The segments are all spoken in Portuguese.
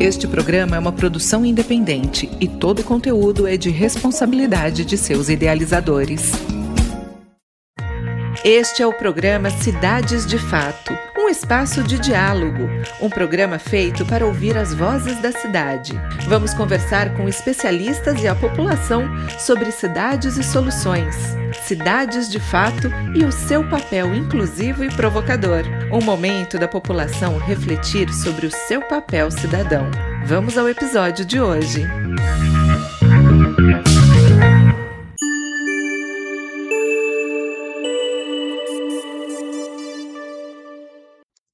Este programa é uma produção independente e todo o conteúdo é de responsabilidade de seus idealizadores. Este é o programa Cidades de Fato, um espaço de diálogo, um programa feito para ouvir as vozes da cidade. Vamos conversar com especialistas e a população sobre cidades e soluções, cidades de fato e o seu papel inclusivo e provocador. Um momento da população refletir sobre o seu papel cidadão. Vamos ao episódio de hoje.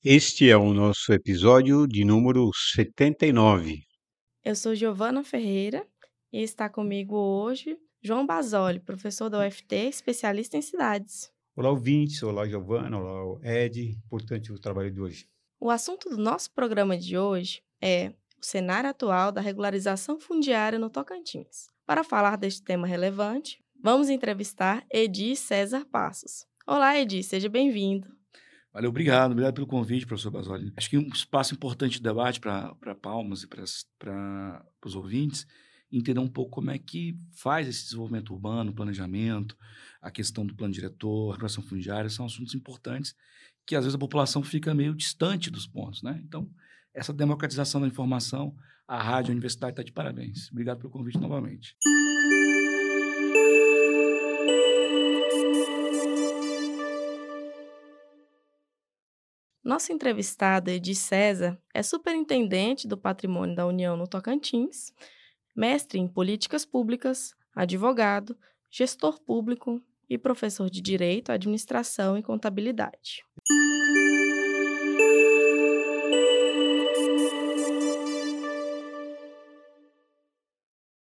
Este é o nosso episódio de número 79. Eu sou Giovana Ferreira e está comigo hoje João Basoli, professor da UFT, especialista em cidades. Olá, ouvintes. Olá, Giovana. Olá, Ed. Importante o trabalho de hoje. O assunto do nosso programa de hoje é o cenário atual da regularização fundiária no Tocantins. Para falar deste tema relevante, vamos entrevistar Edi César Passos. Olá, Edi, seja bem-vindo. Valeu, obrigado. Obrigado pelo convite, professor Basoli. Acho que um espaço importante de debate para Palmas e para os ouvintes entender um pouco como é que faz esse desenvolvimento urbano, planejamento, a questão do plano diretor, a regulação fundiária, são assuntos importantes que às vezes a população fica meio distante dos pontos, né? Então, essa democratização da informação, a rádio, a universidade está de parabéns. Obrigado pelo convite novamente. Nossa entrevistada, Edi César, é superintendente do patrimônio da União no Tocantins, mestre em políticas públicas, advogado, gestor público e professor de Direito, Administração e Contabilidade.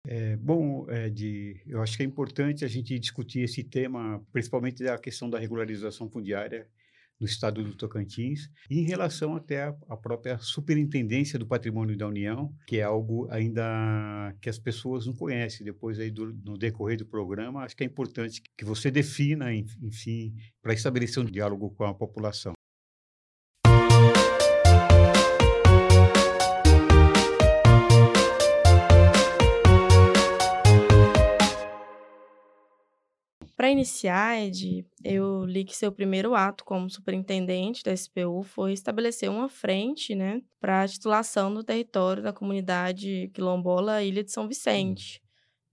É, bom, Ed, eu acho que é importante a gente discutir esse tema, principalmente da questão da regularização fundiária no estado do Tocantins, e em relação até à própria superintendência do patrimônio da União, que é algo ainda que as pessoas não conhecem. Depois aí do, no decorrer do programa, acho que é importante que você defina, enfim, para estabelecer um diálogo com a população. Iniciar, Ed, eu li que seu primeiro ato como superintendente da SPU foi estabelecer uma frente né, para a titulação do território da comunidade quilombola Ilha de São Vicente,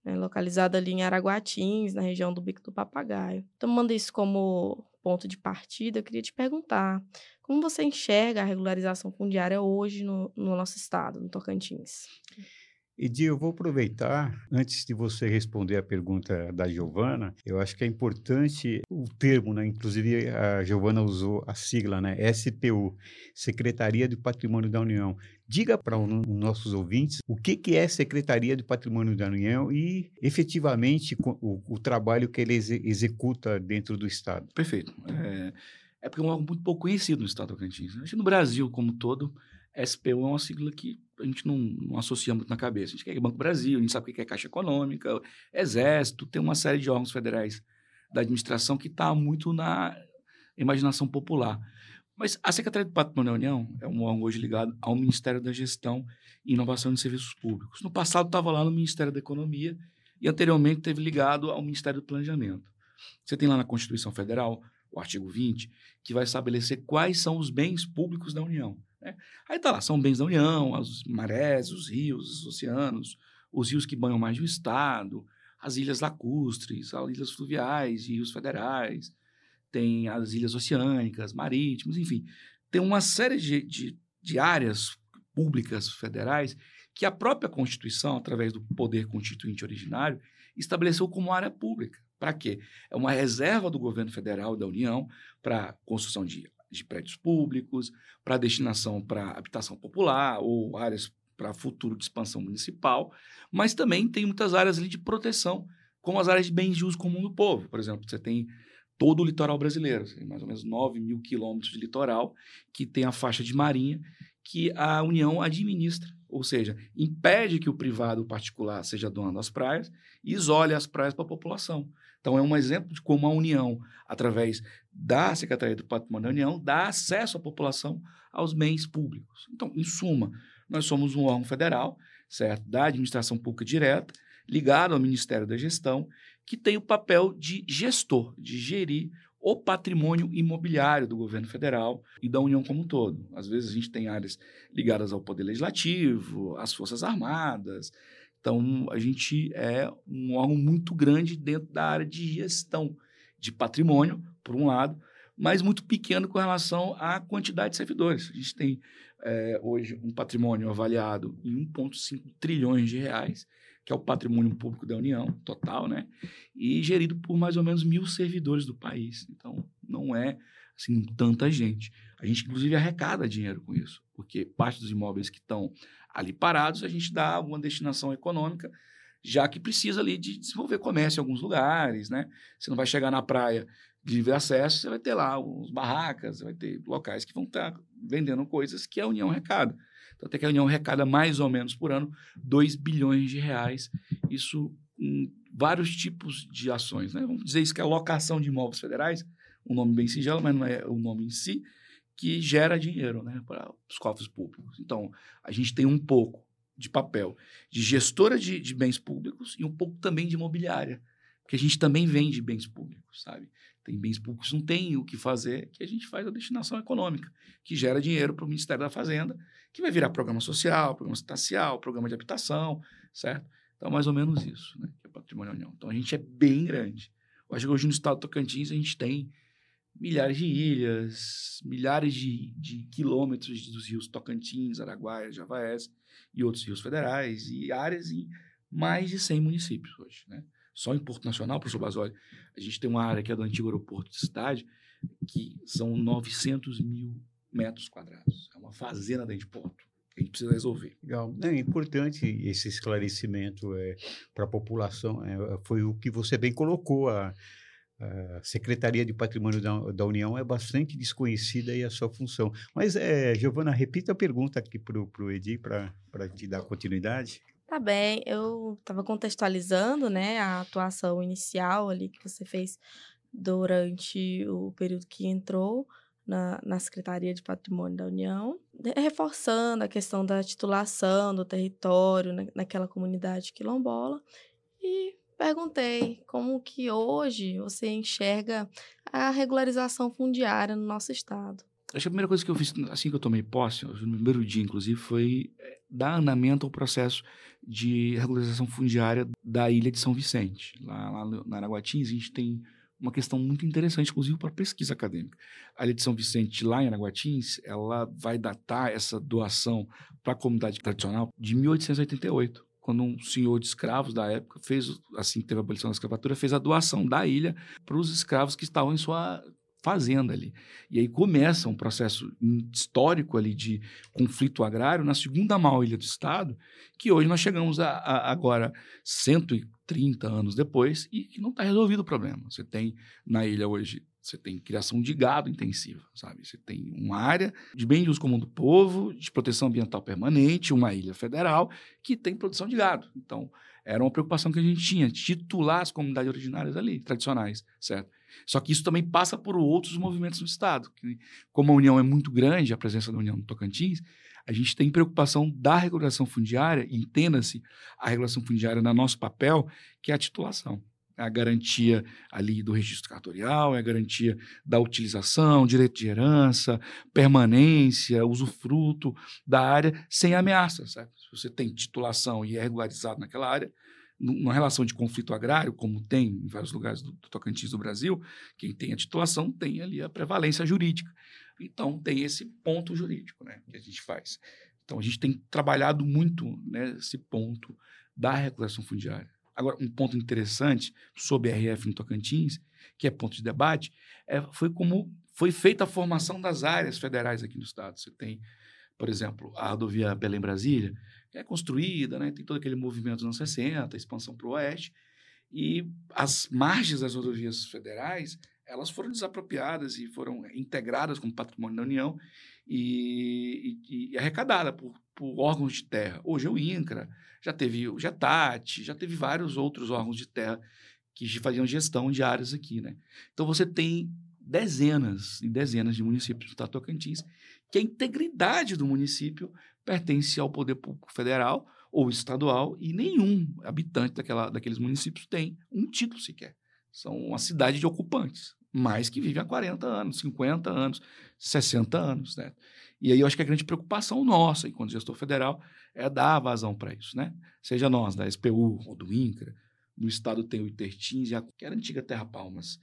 né, localizada ali em Araguatins, na região do Bico do Papagaio. Tomando isso como ponto de partida, eu queria te perguntar como você enxerga a regularização fundiária hoje no, no nosso estado, no Tocantins? Edi, eu vou aproveitar, antes de você responder a pergunta da Giovana, eu acho que é importante o termo, né? Inclusive a Giovana usou a sigla, né? SPU, Secretaria do Patrimônio da União. Diga para os nossos ouvintes o que, que é Secretaria do Patrimônio da União e, efetivamente, o, o trabalho que ele ex executa dentro do Estado. Perfeito. É, é porque é algo muito pouco conhecido no Estado do Tocantins. Acho que no Brasil como todo, SPU é uma sigla que a gente não, não, associa muito na cabeça. A gente quer Banco Brasil, a gente sabe o que é Caixa Econômica, Exército, tem uma série de órgãos federais da administração que está muito na imaginação popular. Mas a Secretaria do Patrimônio da União é um órgão hoje ligado ao Ministério da Gestão e Inovação de Serviços Públicos. No passado estava lá no Ministério da Economia e anteriormente teve ligado ao Ministério do Planejamento. Você tem lá na Constituição Federal o artigo 20, que vai estabelecer quais são os bens públicos da União. Né? Aí está lá, são bens da União, as marés, os rios, os oceanos, os rios que banham mais de um estado, as ilhas lacustres, as ilhas fluviais, rios federais, tem as ilhas oceânicas, marítimas, enfim. Tem uma série de, de, de áreas públicas federais que a própria Constituição, através do poder constituinte originário, estabeleceu como área pública. Para quê? É uma reserva do governo federal da União para construção de de prédios públicos, para destinação para habitação popular ou áreas para futuro de expansão municipal, mas também tem muitas áreas ali de proteção, como as áreas de bens de uso comum do povo. Por exemplo, você tem todo o litoral brasileiro, tem mais ou menos 9 mil quilômetros de litoral, que tem a faixa de marinha que a União administra, ou seja, impede que o privado o particular seja dono das praias e isole as praias para a população. Então, é um exemplo de como a União, através da Secretaria do Patrimônio da União, dá acesso à população aos bens públicos. Então, em suma, nós somos um órgão federal, certo? Da administração pública direta, ligado ao Ministério da Gestão, que tem o papel de gestor, de gerir o patrimônio imobiliário do governo federal e da União como um todo. Às vezes a gente tem áreas ligadas ao Poder Legislativo, às Forças Armadas. Então, a gente é um órgão muito grande dentro da área de gestão de patrimônio, por um lado, mas muito pequeno com relação à quantidade de servidores. A gente tem é, hoje um patrimônio avaliado em 1,5 trilhões de reais que é o patrimônio público da União, total, né? E gerido por mais ou menos mil servidores do país. Então, não é, assim, tanta gente. A gente, inclusive, arrecada dinheiro com isso, porque parte dos imóveis que estão ali parados, a gente dá uma destinação econômica, já que precisa ali de desenvolver comércio em alguns lugares, né? Você não vai chegar na praia de livre acesso, você vai ter lá uns barracas, vai ter locais que vão estar vendendo coisas que a União arrecada. Então, até que a União arrecada mais ou menos por ano 2 bilhões de reais. Isso em vários tipos de ações. Né? Vamos dizer isso que é locação de imóveis federais, um nome bem singelo, mas não é o nome em si, que gera dinheiro né, para os cofres públicos. Então, a gente tem um pouco de papel de gestora de, de bens públicos e um pouco também de imobiliária, porque a gente também vende bens públicos, sabe? Tem bens públicos não tem o que fazer, que a gente faz a destinação econômica, que gera dinheiro para o Ministério da Fazenda que vai virar programa social, programa espacial, programa de habitação, certo? Então, mais ou menos isso, né? Que é patrimônio União. Então, a gente é bem grande. Eu acho que hoje no estado do Tocantins a gente tem milhares de ilhas, milhares de, de quilômetros dos rios Tocantins, Araguaia, Javaés e outros rios federais e áreas em mais de 100 municípios hoje, né? Só em Porto Nacional, professor Basoli, a gente tem uma área que é do antigo aeroporto de cidade, que são 900 mil metros quadrados. É uma fazenda dentro de Porto a gente precisa resolver. Legal. É importante esse esclarecimento é, para a população. É, foi o que você bem colocou. A, a Secretaria de Patrimônio da, da, União é bastante desconhecida e a sua função. Mas, é, Giovana, repita a pergunta aqui para o Edi, para te dar continuidade. Tá bem, eu estava contextualizando né, a atuação inicial ali que você fez durante o período que entrou na, na Secretaria de Patrimônio da União, reforçando a questão da titulação do território na, naquela comunidade quilombola e perguntei como que hoje você enxerga a regularização fundiária no nosso estado. Acho que a primeira coisa que eu fiz assim que eu tomei posse, no primeiro dia inclusive, foi eh, dar andamento ao processo de regularização fundiária da ilha de São Vicente. Lá, lá na Araguatins a gente tem uma questão muito interessante, inclusive para pesquisa acadêmica. A Ilha de São Vicente, lá em Araguatins, ela vai datar essa doação para a comunidade tradicional de 1888, quando um senhor de escravos da época fez, assim teve a abolição da escravatura, fez a doação da ilha para os escravos que estavam em sua fazenda ali. E aí começa um processo histórico ali de conflito agrário na segunda maior ilha do estado, que hoje nós chegamos a, a agora 130 anos depois e que não está resolvido o problema. Você tem na ilha hoje você tem criação de gado intensiva, sabe? Você tem uma área de bem de uso comum do povo, de proteção ambiental permanente, uma ilha federal que tem produção de gado. Então, era uma preocupação que a gente tinha, titular as comunidades originárias ali, tradicionais, certo? Só que isso também passa por outros movimentos no Estado. Que, como a União é muito grande, a presença da União no Tocantins, a gente tem preocupação da regulação fundiária, entenda-se a regulação fundiária no nosso papel, que é a titulação. A garantia ali do registro cartorial, é a garantia da utilização, direito de herança, permanência, usufruto da área sem ameaça. Se você tem titulação e é regularizado naquela área, numa relação de conflito agrário, como tem em vários lugares do, do Tocantins do Brasil, quem tem a titulação tem ali a prevalência jurídica. Então, tem esse ponto jurídico né, que a gente faz. Então, a gente tem trabalhado muito nesse ponto da regulação fundiária. Agora, um ponto interessante sobre a RF no Tocantins, que é ponto de debate, é, foi como foi feita a formação das áreas federais aqui no estado. Você tem, por exemplo, a rodovia Belém-Brasília, é construída, né? tem todo aquele movimento dos anos 60, expansão para o oeste, e as margens das rodovias federais elas foram desapropriadas e foram integradas como patrimônio da União e, e, e arrecadadas por, por, órgãos de terra. Hoje é o INCRA, já teve o GETAT, já teve vários outros órgãos de terra que faziam gestão de áreas aqui. Né? Então você tem dezenas e dezenas de municípios do Tocantins que a integridade do município pertence ao poder público federal ou estadual e nenhum habitante daquela, daqueles municípios tem um título sequer. São uma cidade de ocupantes, mas que vivem há 40 anos, 50 anos, 60 anos, né? E aí eu acho que a grande preocupação nossa, enquanto gestor federal, é dar vazão para isso, né? Seja nós, da SPU ou do INCRA, no estado tem o Intertins, que era a antiga Terra Palmas,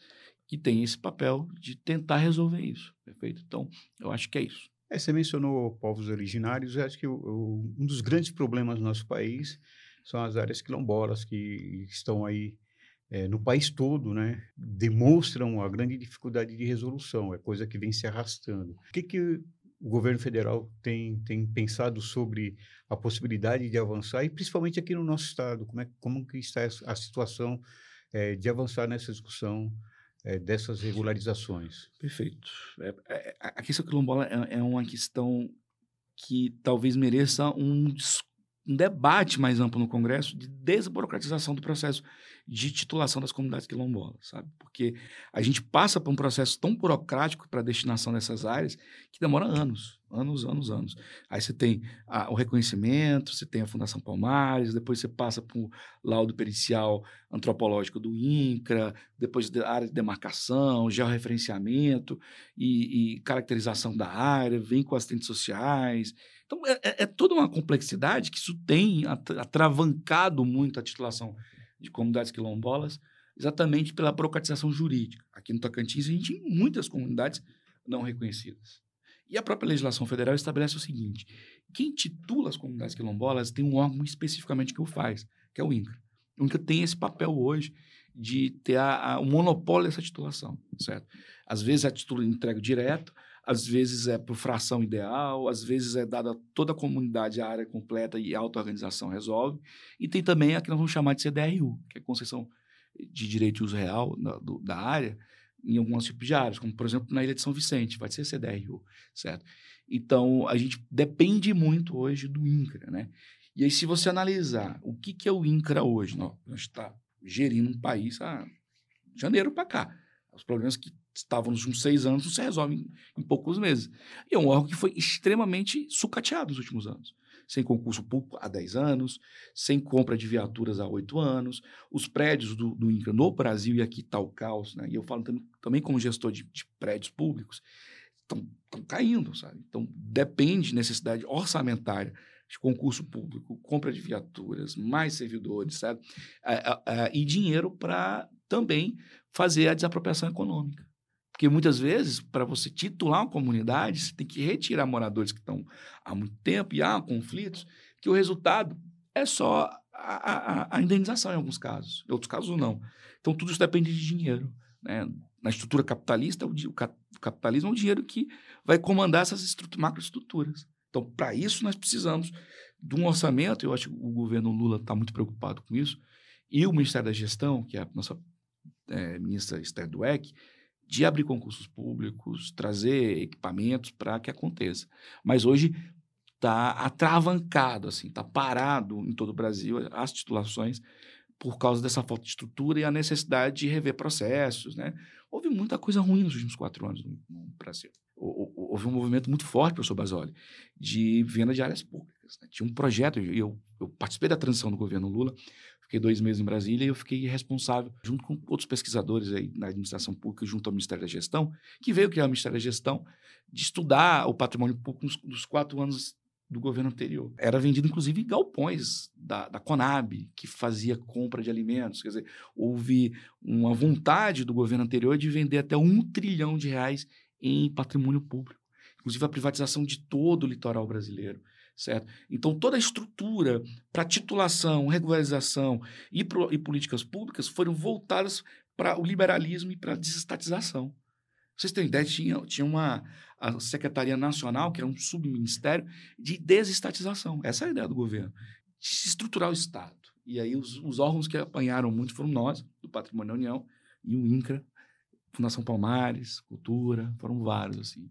que tem esse papel de tentar resolver isso, perfeito? Então, eu acho que é isso. É, você mencionou povos originários, eu acho que o, o, um dos grandes problemas do nosso país são as áreas quilombolas que estão aí é, no país todo, né, demonstram a grande dificuldade de resolução, é coisa que vem se arrastando. O que, que o governo federal tem, tem pensado sobre a possibilidade de avançar, e principalmente aqui no nosso estado, como, é, como que está a situação é, de avançar nessa discussão é, dessas regularizações? Perfeito. É, é, a questão quilombola é, é, uma questão que talvez mereça um, um debate mais amplo no Congresso de desburocratização do processo de titulação das comunidades quilombolas, sabe? Porque a gente passa por um processo tão burocrático para a destinação dessas áreas que demora anos, anos, anos, anos. Aí você tem a, o reconhecimento, você tem a Fundação Palmares, depois você passa por laudo pericial antropológico do INCRA, depois a área de demarcação, georreferenciamento e, e caracterização da área, vem com assistentes sociais. Então, é, é, é toda uma complexidade que isso tem atravancado muito a titulação de comunidades quilombolas, exatamente pela burocratização jurídica. Aqui no Tocantins, a gente tem muitas comunidades não reconhecidas. E a própria legislação federal estabelece o seguinte: quem titula as comunidades quilombolas tem um órgão especificamente que o faz, que é o INCRA. O INCRA tem esse papel hoje de ter o monopólio dessa titulação, certo? Às vezes a título entrega direto, às vezes é por fração ideal, às vezes é dada toda a comunidade a área completa e a auto-organização resolve. E tem também a que nós vamos chamar de CDRU, que é a concessão de direito de uso real da, do, da área em alguns tipos de áreas, como por exemplo na Ilha de São Vicente, vai ser CDRU, certo? Então a gente depende muito hoje do INCRA, né? E aí se você analisar o que, que é o INCRA hoje, nós, a gente está gerindo um país há janeiro para cá. Os problemas que estavam nos últimos seis anos não se resolvem em poucos meses. E é um órgão que foi extremamente sucateado nos últimos anos. Sem concurso público há 10 anos, sem compra de viaturas há 8 anos, os prédios do, do INCRA no Brasil, e aqui está o caos, né? e eu falo também, também como gestor de, de prédios públicos, estão caindo, sabe? Então, depende de necessidade orçamentária de concurso público, compra de viaturas, mais servidores, sabe? e dinheiro para também fazer a desapropriação econômica. Porque muitas vezes, para você titular uma comunidade, você tem que retirar moradores que estão há muito tempo e há conflitos, que o resultado é só a, a, a indenização em alguns casos, em outros casos não. Então, tudo isso depende de dinheiro. Né? Na estrutura capitalista, o, o capitalismo é o dinheiro que vai comandar essas macroestruturas. Então, para isso, nós precisamos de um orçamento, eu acho que o governo Lula está muito preocupado com isso, e o Ministério da Gestão, que é a nossa é, ministra Esther Dweck, de abrir concursos públicos, trazer equipamentos para que aconteça. Mas hoje está atravancado, assim, está parado em todo o Brasil as titulações por causa dessa falta de estrutura e a necessidade de rever processos, né? Houve muita coisa ruim nos últimos quatro anos no, Brasil. Houve um movimento muito forte, professor Basoli, de venda de áreas públicas. Né? Tinha um projeto, eu, eu participei da transição do governo Lula, Fiquei dois meses em Brasília e eu fiquei responsável, junto com outros pesquisadores aí na administração pública, junto ao Ministério da Gestão, que veio criar o Ministério da Gestão, de estudar o patrimônio público nos, nos quatro anos do governo anterior. Era vendido, inclusive, galpões da, da Conab, que fazia compra de alimentos. Quer dizer, houve uma vontade do governo anterior de vender até um trilhão de reais em patrimônio público. Inclusive, a privatização de todo o litoral brasileiro certo? Então, toda a estrutura para titulação, regularização e, pro, e políticas públicas foram voltadas para o liberalismo e para a desestatização. Vocês têm ideia? Tinha, tinha uma a Secretaria Nacional, que era um subministério, de desestatização. Essa é a ideia do governo. De estruturar o Estado. E aí os, os órgãos que apanharam muito foram nós, do Patrimônio da União, e o INCRA, Fundação Palmares, Cultura, foram vários, assim.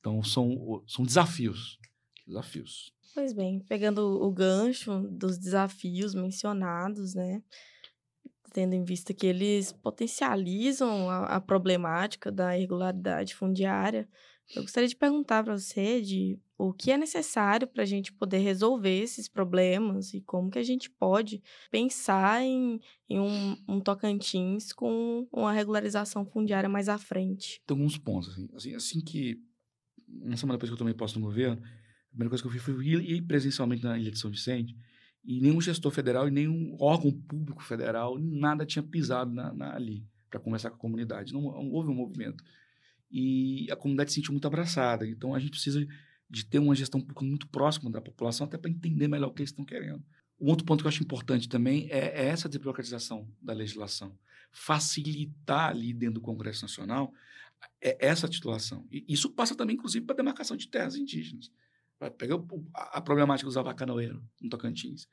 Então, são, são desafios. Desafios. Pois bem, pegando o gancho dos desafios mencionados, né? Tendo em vista que eles potencializam a, a problemática da irregularidade fundiária, Eu gostaria de perguntar para você de o que é necessário para a gente poder resolver esses problemas e como que a gente pode pensar em, em um, um, Tocantins com uma regularização fundiária mais à frente. Tem alguns pontos. Assim, assim, assim que, uma semana depois que eu tomei posse no governo, primeira coisa que eu fiz foi ir presencialmente na Ilha de São Vicente e nenhum gestor federal e nenhum órgão público federal, nada tinha pisado na, na, ali para conversar com a comunidade. Não, não houve um movimento. E a comunidade se sentiu muito abraçada. Então, a gente precisa de ter uma gestão muito próxima da população, até para entender melhor o que eles estão querendo. Um outro ponto que eu acho importante também é, é essa desburocratização da legislação. Facilitar ali dentro do Congresso Nacional é essa titulação. E isso passa também, inclusive, para a demarcação de terras indígenas. Pega a problemática dos avacanoeiros no Tocantins.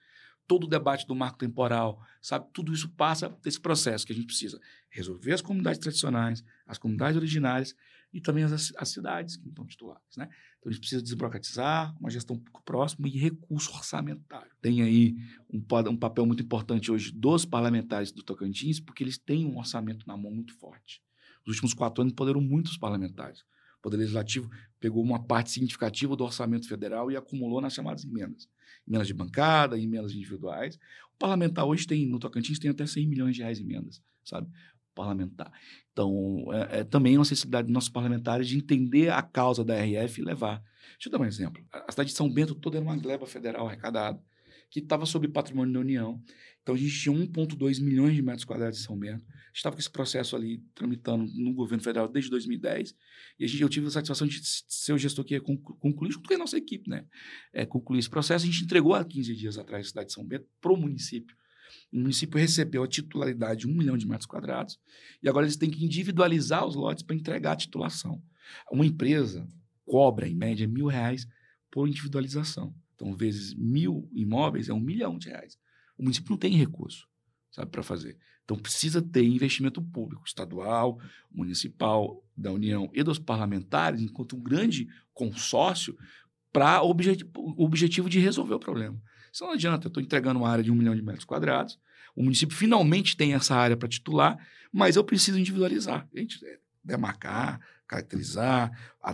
Todo o debate do marco temporal, sabe? Tudo isso passa desse processo que a gente precisa resolver as comunidades tradicionais, as comunidades originárias e também as, as cidades que estão titulares, né? Então, a gente precisa desburocratizar, uma gestão próxima e recurso orçamentário. Tem aí um, um papel muito importante hoje dos parlamentares do Tocantins, porque eles têm um orçamento na mão muito forte. Nos últimos quatro anos, poderam muitos parlamentares. Poder Legislativo pegou uma parte significativa do orçamento federal e acumulou nas chamadas emendas. Emendas de bancada, emendas individuais. O parlamentar hoje tem, no Tocantins, tem até 100 milhões de reais em emendas, sabe? parlamentar. Então, é, é, também uma necessidade dos nossos parlamentares de entender a causa da RF e levar. Deixa eu dar um exemplo. A cidade de São Bento toda era uma gleba federal arrecadada, que estava sob patrimônio da União. Então, a gente tinha 1,2 milhões de metros quadrados em São Bento. Estava com esse processo ali tramitando no governo federal desde 2010. E a gente, eu tive a satisfação de ser o gestor que ia concluir, junto com a nossa equipe, né? É, concluir esse processo. A gente entregou há 15 dias atrás a cidade de São Bento para o município. O município recebeu a titularidade de um milhão de metros quadrados e agora eles têm que individualizar os lotes para entregar a titulação. Uma empresa cobra, em média, mil reais por individualização. Então, vezes mil imóveis é um milhão de reais. O município não tem recurso, sabe, para fazer. Então, precisa ter investimento público, estadual, municipal, da União e dos parlamentares, enquanto um grande consórcio, para o objetivo de resolver o problema. Isso não adianta, eu estou entregando uma área de um milhão de metros quadrados, o município finalmente tem essa área para titular, mas eu preciso individualizar. Gente é, demarcar, caracterizar,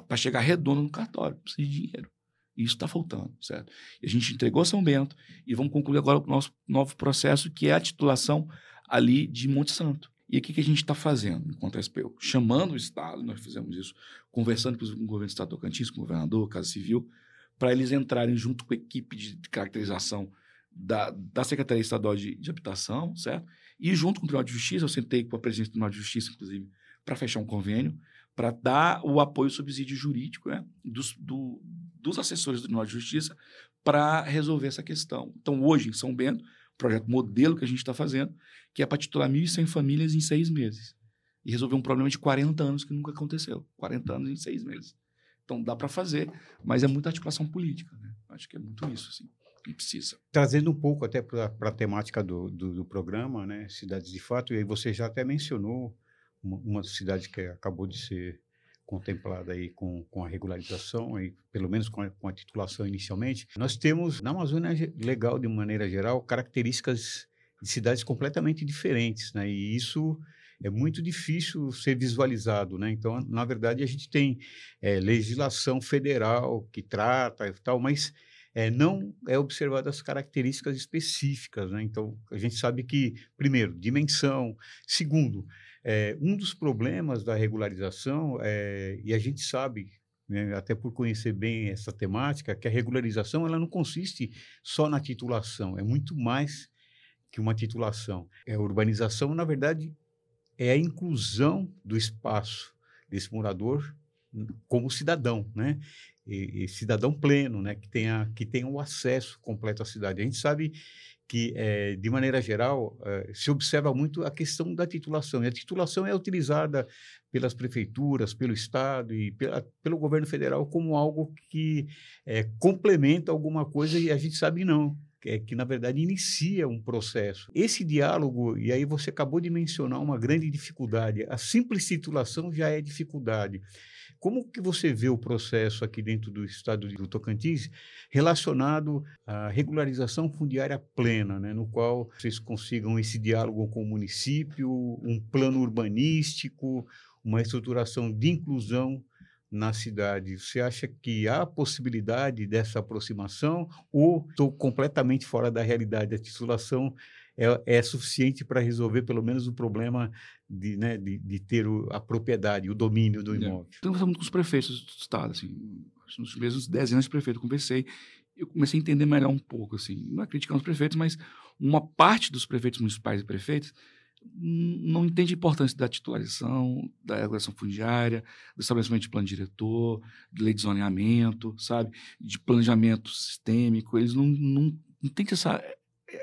para chegar redondo no cartório, precisa de dinheiro. Isso está faltando, certo? E a gente entregou São Bento e vamos concluir agora o nosso novo processo, que é a titulação ali de Monte Santo. E o que, a gente está fazendo enquanto SPU? Chamando o Estado, nós fizemos isso, conversando com o governo do Estado do Tocantins, com o governador, Casa Civil, para eles entrarem junto com a equipe de caracterização da, da Secretaria Estadual de, de, Habitação, certo? E junto com o Tribunal de Justiça, eu sentei com a presidente do Tribunal de Justiça, inclusive, para fechar um convênio, para dar o apoio, o subsídio jurídico né, dos, do, dos assessores do Tribunal de Justiça para resolver essa questão. Então, hoje, em São Bento, o projeto modelo que a gente está fazendo, que é para titular 1.100 famílias em seis meses. E resolver um problema de 40 anos que nunca aconteceu. 40 anos em seis meses. Então dá para fazer, mas é muita articulação política. Né? Acho que é muito isso, assim, precisa. Trazendo um pouco até para a temática do, do, do, programa, né? Cidades de Fato, e aí você já até mencionou uma, cidade que acabou de ser contemplada aí com, com a regularização, aí, pelo menos com a, com a titulação inicialmente. Nós temos na Amazônia Legal, de maneira geral, características de cidades completamente diferentes, né? E isso é muito difícil ser visualizado, né? Então, na verdade, a gente tem é, legislação federal que trata e tal, mas é, não é observado as características específicas, né? Então, a gente sabe que, primeiro, dimensão. Segundo, é, um dos problemas da regularização, e a gente sabe né, até por conhecer bem essa temática, que a regularização ela não consiste só na titulação, é muito mais que uma titulação. É a urbanização, na verdade, é a inclusão do espaço desse morador como cidadão, né? E, e, cidadão pleno, né? Que tenha que tenha o acesso completo à cidade. A gente sabe que, é, de maneira geral, é, se observa muito a questão da titulação. E a titulação é utilizada pelas prefeituras, pelo Estado e pela, pelo governo federal como algo que é, complementa alguma coisa e a gente sabe não é, que na verdade inicia um processo. Esse diálogo, e aí você acabou de mencionar uma grande dificuldade, a simples titulação já é dificuldade. Como que você vê o processo aqui dentro do estado do Tocantins relacionado à regularização fundiária plena, né, no qual vocês consigam esse diálogo com o município, um plano urbanístico, uma estruturação de inclusão na cidade. Você acha que há possibilidade dessa aproximação ou estou completamente fora da realidade? A titulação é, é suficiente para resolver pelo menos o problema de, né, de, de ter o, a propriedade, o domínio do é. imóvel. É. Tenho conversado muito com os prefeitos do estado, assim, nos mesmos 10 anos de prefeito, conversei, eu comecei a entender melhor um pouco, assim, não é criticando os prefeitos, mas uma parte dos prefeitos municipais e prefeitos não entende a importância da titularização, da regulação fundiária, do estabelecimento de plano diretor, de lei de zoneamento, sabe? De planejamento sistêmico. Eles não, não, não entendem essa,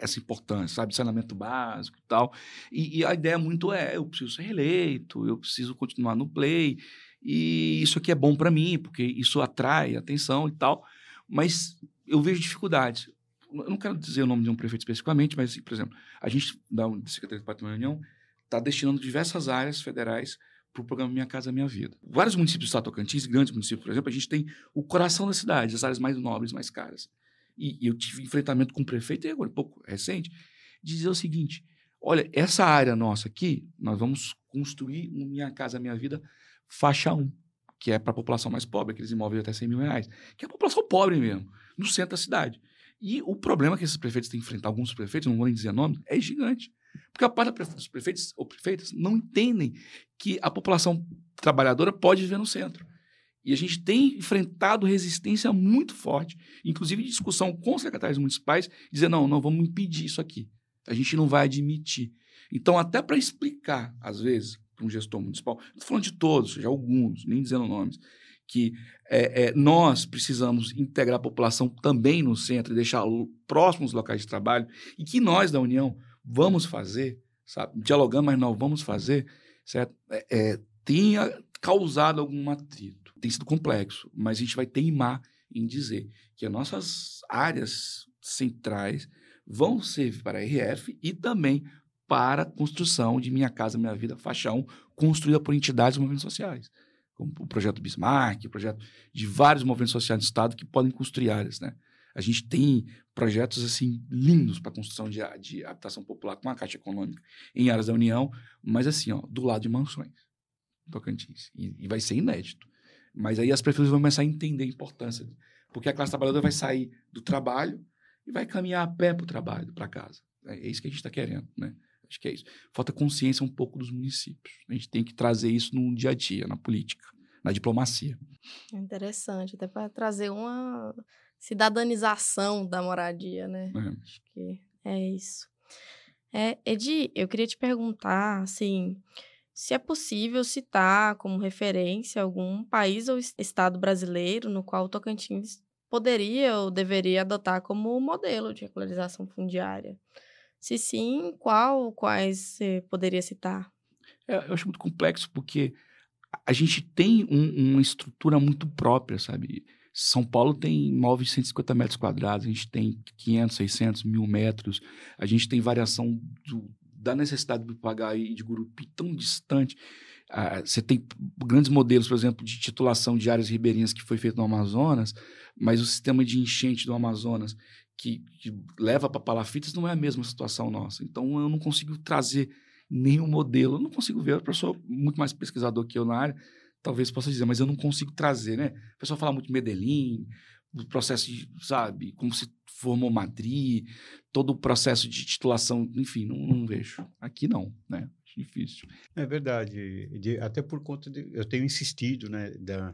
essa importância, sabe? Saneamento básico e tal. E, e, a ideia muito é: eu preciso ser reeleito, eu preciso continuar no play, e isso aqui é bom para mim, porque isso atrai atenção e tal. Mas eu vejo dificuldades. Eu não quero dizer o nome de um prefeito especificamente, mas, por exemplo, a gente, da Secretaria de Patrimônio da União, está destinando diversas áreas federais para o programa Minha Casa Minha Vida. Vários municípios do Estado Tocantins, grandes municípios, por exemplo, a gente tem o coração da cidade, as áreas mais nobres, mais caras. E, eu tive enfrentamento com o prefeito, agora, um pouco recente, de dizer o seguinte: olha, essa área nossa aqui, nós vamos construir Minha Casa Minha Vida faixa 1, que é para a população mais pobre, aqueles imóveis até 100 mil reais, que é a população pobre mesmo, no centro da cidade. E o problema que esses prefeitos têm que enfrentar, alguns prefeitos, não vou nem dizer nome, é gigante. Porque a parte dos prefeitos ou prefeitas não entendem que a população trabalhadora pode viver no centro. E a gente tem enfrentado resistência muito forte, inclusive discussão com os secretários municipais, dizendo: não, não vamos impedir isso aqui. A gente não vai admitir. Então, até para explicar, às vezes, para um gestor municipal, estou falando de todos, já alguns, nem dizendo nomes, que é, é, nós precisamos integrar a população também no centro e deixar próximos locais de trabalho, e que nós, da União, vamos fazer, sabe? Dialogando, mas não vamos fazer, certo? É, é tenha causado algum atrito. Tem sido complexo, mas a gente vai teimar em dizer que as nossas áreas centrais vão servir para a RF e também para a construção de Minha Casa Minha Vida Faixão, construída por entidades e movimentos sociais como o projeto Bismarck, o projeto de vários movimentos sociais do Estado que podem construir áreas, né? A gente tem projetos assim lindos para construção de, de, habitação popular com a Caixa Econômica em áreas da União, mas assim, ó, do lado de mansões, Tocantins. E, e vai ser inédito. Mas aí as prefeituras vão começar a entender a importância, porque a classe trabalhadora vai sair do trabalho e vai caminhar a pé para o trabalho, para casa. É, é isso que a gente está querendo, né? Acho que é isso. Falta consciência um pouco dos municípios. A gente tem que trazer isso no dia a dia, na política, na diplomacia. Interessante, até para trazer uma cidadanização da moradia, né? É. Acho que é isso. É, Edi, eu queria te perguntar, assim, se é possível citar como referência algum país ou estado brasileiro no qual o Tocantins poderia ou deveria adotar como modelo de regularização fundiária. Se sim, qual, quais você poderia citar? É, eu acho muito complexo porque a gente tem um, uma estrutura muito própria, sabe? São Paulo tem imóveis de 150 metros quadrados, a gente tem 500, 600, mil metros, a gente tem variação do, da necessidade de pagar e de Gurupi tão distante. Ah, você tem grandes modelos, por exemplo, de titulação de áreas ribeirinhas que foi feito no Amazonas, mas o sistema de enchente do Amazonas que, que leva para palafitas não é a mesma situação nossa. Então eu não consigo trazer nenhum modelo. Eu não consigo ver, a pessoa muito mais pesquisador que eu na área, talvez possa dizer, mas eu não consigo trazer, né? O pessoal fala muito de Medellín, o processo de, sabe, como se formou Madrid, todo o processo de titulação, enfim, não, não vejo. Aqui não, né? Difícil. É verdade, de, até por conta de, eu tenho insistido, né, da,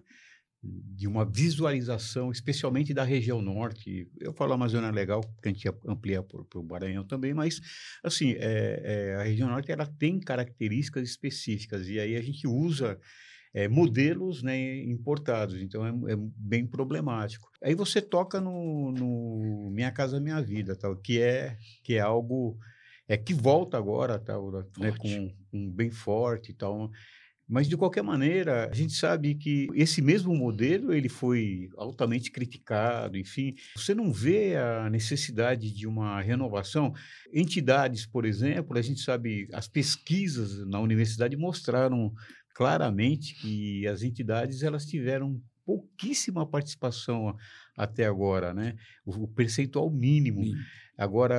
de uma visualização, especialmente da região norte. Eu falo Amazônia Legal, porque a gente amplia para o Maranhão também, mas, assim, é, é, a região norte ela tem características específicas, e aí a gente usa é, modelos né, importados, então é, é, bem problemático. Aí você toca no, no, Minha Casa Minha Vida, tal, que é que é algo é que volta agora, tal, né, com, com bem forte e tal. Mas, de qualquer maneira, a gente sabe que esse mesmo modelo ele foi altamente criticado, enfim. Você não vê a necessidade de uma renovação? Entidades, por exemplo, a gente sabe, as pesquisas na universidade mostraram claramente que as entidades elas tiveram pouquíssima participação até agora, né? O, percentual mínimo. Sim. Agora,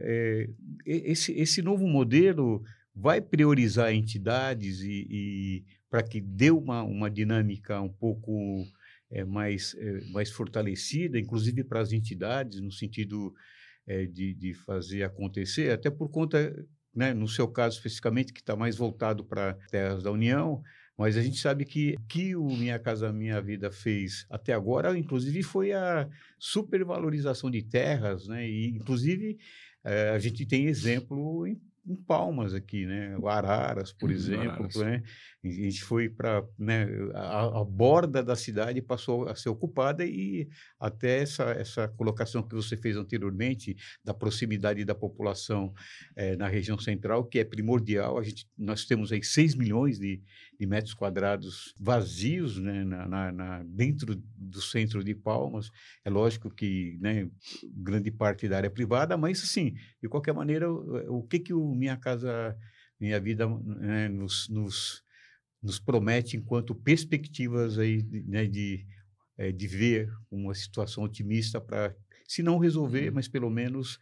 é, esse, esse novo modelo vai priorizar entidades e, e para que dê uma, uma dinâmica um pouco é, mais, é, mais fortalecida, inclusive para as entidades, no sentido é, de, de fazer acontecer, até por conta, né, no seu caso especificamente, que está mais voltado para terras da União, mas a gente sabe que que o Minha Casa Minha Vida fez até agora, inclusive, foi a supervalorização de terras, né? E, inclusive, é, a gente tem exemplo em em Palmas aqui, né? O Araras, por uhum, exemplo, Araras. né? A gente foi para né, a, a, borda da cidade passou a ser ocupada e até essa, essa colocação que você fez anteriormente da proximidade da população é, na região central, que é primordial. A gente, nós temos aí 6 milhões de, de metros quadrados vazios né, na, na, na, dentro do centro de Palmas. É lógico que né, grande parte da área é privada, mas assim, de qualquer maneira, o, o que, que o Minha Casa Minha Vida né, nos, nos nos promete enquanto perspectivas aí, né, de, é, de ver uma situação otimista para, se não resolver, uhum. mas pelo menos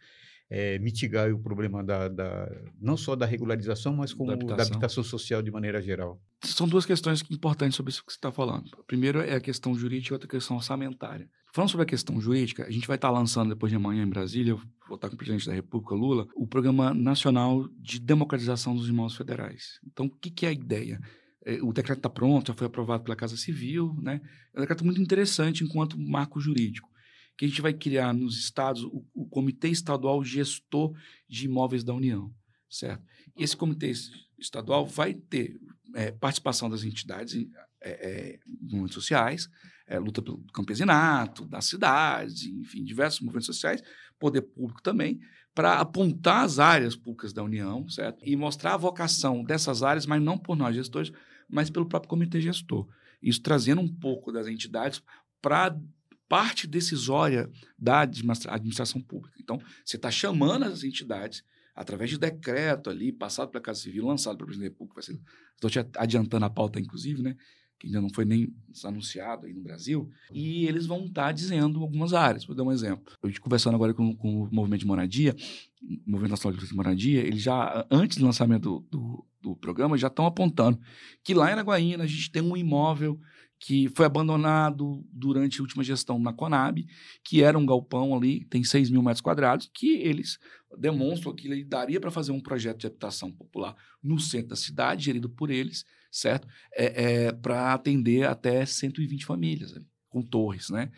é, mitigar o problema da, da, não só da regularização, mas como da habitação. da habitação. social de maneira geral. São duas questões importantes sobre isso que você está falando. Primeiro é a questão jurídica e outra questão orçamentária. Falando sobre a questão jurídica, a gente vai estar lançando depois de amanhã em Brasília, vou estar com o presidente da República, Lula, o Programa Nacional de Democratização dos Imóveis Federais. Então, o que, que é a ideia? É, o decreto está pronto, já foi aprovado pela Casa Civil, né? É um decreto muito interessante enquanto marco jurídico, que a gente vai criar nos estados o, o Comitê Estadual Gestor de Imóveis da União, certo? E esse comitê estadual vai ter é, participação das entidades, é, é, movimentos sociais, é, luta pelo campesinato, das cidades, enfim, diversos movimentos sociais, poder público também, para apontar as áreas públicas da União, certo? E mostrar a vocação dessas áreas, mas não por nós gestores, mas pelo próprio comitê gestor. Isso trazendo um pouco das entidades para parte decisória da administração pública. Então, você está chamando as entidades através de decreto ali, passado pela Casa Civil, lançado pelo presidente da República. Estou te adiantando a pauta, inclusive, né? Que ainda não foi nem anunciado aí no Brasil, e eles vão estar tá dizendo algumas áreas. Vou dar um exemplo. Eu estive conversando agora com, com, o movimento de moradia, o Movimento Nacional de Moradia, eles já, antes do lançamento do, do, do programa, já estão apontando que lá em Araguaína a gente tem um imóvel que foi abandonado durante a última gestão na Conab, que era um galpão ali, tem 6 mil metros quadrados, que eles demonstram que ele daria para fazer um projeto de habitação popular no centro da cidade, gerido por eles, certo? É, é para atender até 120 famílias, ali, com torres, né?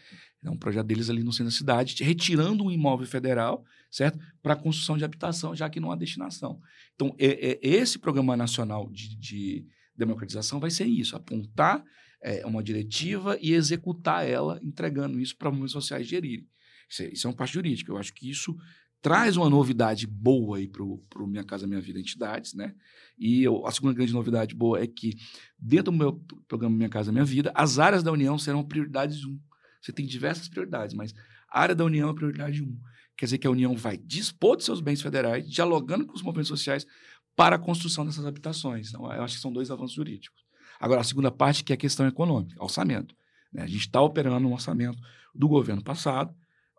É um projeto deles ali no centro da cidade, retirando um imóvel federal, certo? Para construção de habitação, já que não há destinação. Então, é, é esse programa nacional de, de, democratização vai ser isso, apontar é, uma diretiva e executar ela, entregando isso para movimentos sociais gerirem. Isso é, isso é uma parte jurídica. Eu acho que isso traz uma novidade boa aí para o Minha Casa Minha Vida Entidades, né? E eu, a segunda grande novidade boa é que, dentro do meu programa Minha Casa Minha Vida, as áreas da União serão prioridades 1. Você tem diversas prioridades, mas a área da União é prioridade 1. Quer dizer que a União vai dispor de seus bens federais, dialogando com os movimentos sociais para a construção dessas habitações. Então, eu acho que são dois avanços jurídicos. Agora, a segunda parte, que é a questão econômica, orçamento. Né? A gente está operando um orçamento do governo passado,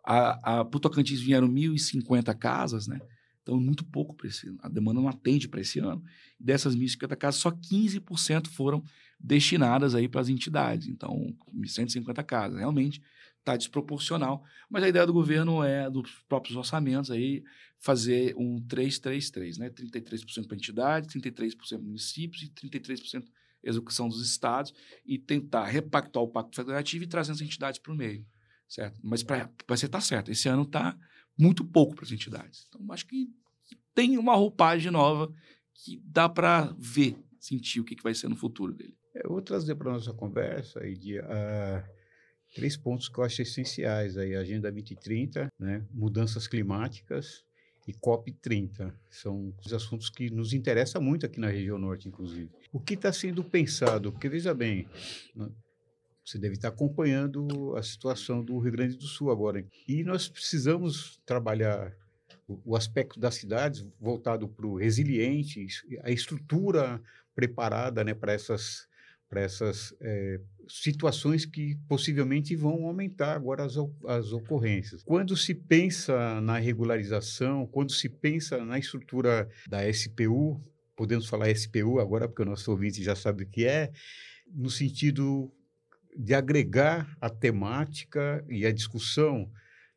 a, a, para Tocantins vieram 1.050 casas, né? Então, muito pouco para esse ano. A demanda não atende para esse ano. Dessas 1.050 casas, só 15% foram destinadas aí para as entidades. Então, 1.150 casas. Realmente está desproporcional. Mas a ideia do governo é, dos próprios orçamentos, aí, fazer um 333, né? 33% para entidades, 33% para municípios e 33% execução dos estados e tentar repactuar o pacto federativo e trazer as entidades para o meio certo? Mas para você estar tá certo, esse ano está muito pouco para as entidades. Então, acho que tem uma roupagem nova que dá para ver, sentir o que, que vai ser no futuro dele. Eu vou trazer para a nossa conversa de, uh, três pontos que eu acho essenciais aí, Agenda 2030, né, mudanças climáticas e COP30. São os assuntos que nos interessam muito aqui na região norte, inclusive. O que está sendo pensado? Porque, veja bem, você deve estar acompanhando a situação do Rio Grande do Sul agora. E nós precisamos trabalhar o, aspecto das cidades voltado para o resiliente, a estrutura preparada né, para essas, para essas é, situações que possivelmente vão aumentar agora as, as ocorrências. Quando se pensa na regularização, quando se pensa na estrutura da SPU, podemos falar SPU agora, porque o nosso ouvinte já sabe o que é, no sentido de agregar a temática e a discussão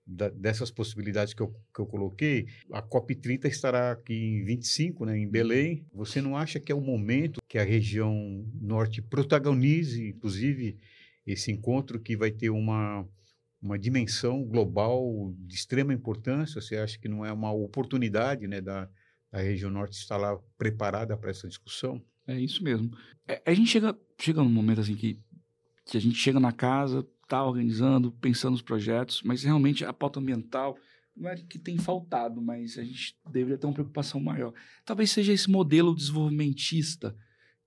da, dessas possibilidades que eu, que eu coloquei. A COP30 estará aqui em 25, né, em Belém. Você não acha que é o momento que a região norte protagonize, inclusive, esse encontro que vai ter uma, uma dimensão global de extrema importância? Você acha que não é uma oportunidade né, da, da região norte estar lá preparada para essa discussão? É isso mesmo. É, a gente chega, chega num momento assim que que a gente chega na casa, está organizando, pensando nos projetos, mas realmente a pauta ambiental não é que tem faltado, mas a gente deveria ter uma preocupação maior. Talvez seja esse modelo desenvolvimentista